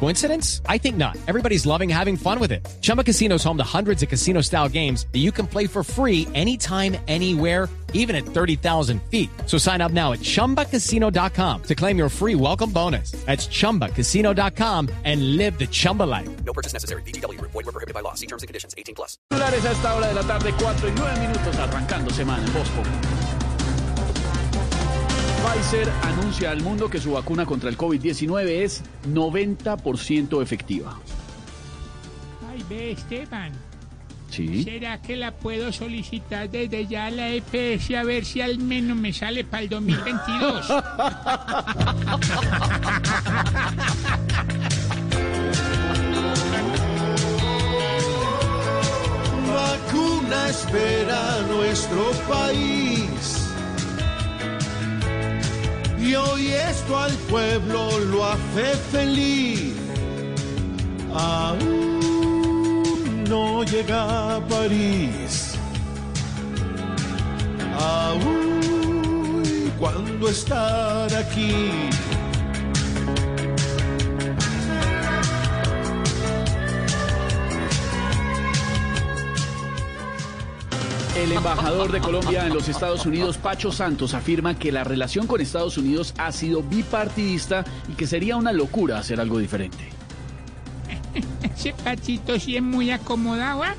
Coincidence? I think not. Everybody's loving having fun with it. Chumba Casino is home to hundreds of casino style games that you can play for free anytime, anywhere, even at 30,000 feet. So sign up now at chumbacasino.com to claim your free welcome bonus. That's chumbacasino.com and live the Chumba life. No purchase necessary. BGW. Void were prohibited by law. See terms and conditions. 18 plus. Titulares a esta hora de la tarde, 4 y 9 minutos, arrancando semana en Bosco. Pfizer anuncia al mundo que su vacuna contra el COVID-19 es 90% efectiva. Ay, ve, Esteban. Sí. ¿Será que la puedo solicitar desde ya a la EPS a ver si al menos me sale para el 2022? vacuna espera nuestro país. Y esto al pueblo lo hace feliz. Aún no llega a París. Aún cuando estar aquí. El embajador de Colombia en los Estados Unidos, Pacho Santos, afirma que la relación con Estados Unidos ha sido bipartidista y que sería una locura hacer algo diferente. Ese pachito sí es muy acomodado, ¿ah?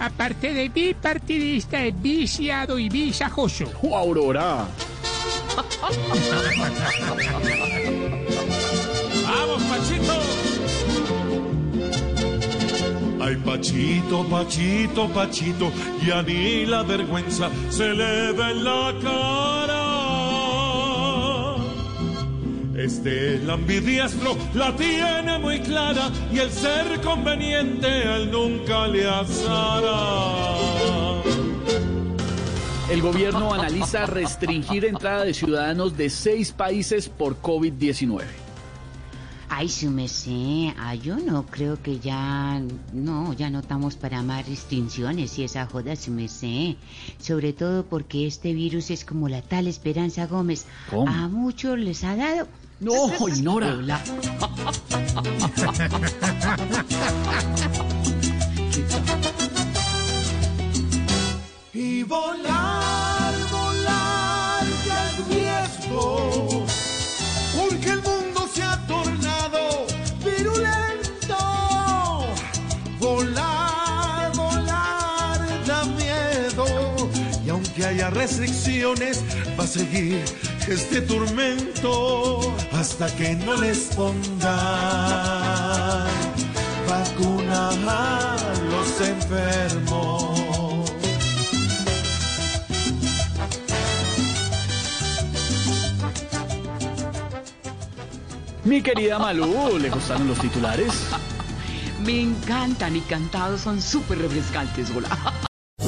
Aparte de bipartidista, es viciado y visajoso. ¡Oh, Aurora! Pachito, Pachito, Pachito, ya ni la vergüenza se le ve en la cara. Este lambidiestro la tiene muy clara y el ser conveniente a él nunca le azara. El gobierno analiza restringir entrada de ciudadanos de seis países por COVID-19. Ay, su merced, ay, yo no creo que ya, no, ya no estamos para más restricciones y esa joda, su merced. Sobre todo porque este virus es como la tal Esperanza Gómez. ¿Cómo? A muchos les ha dado. No, ignora. da miedo, y aunque haya restricciones, va a seguir este tormento hasta que no les pongan vacuna a los enfermos. Mi querida Malú, ¿le gustaron los titulares? Me encantan y cantados son súper refrescantes, hola.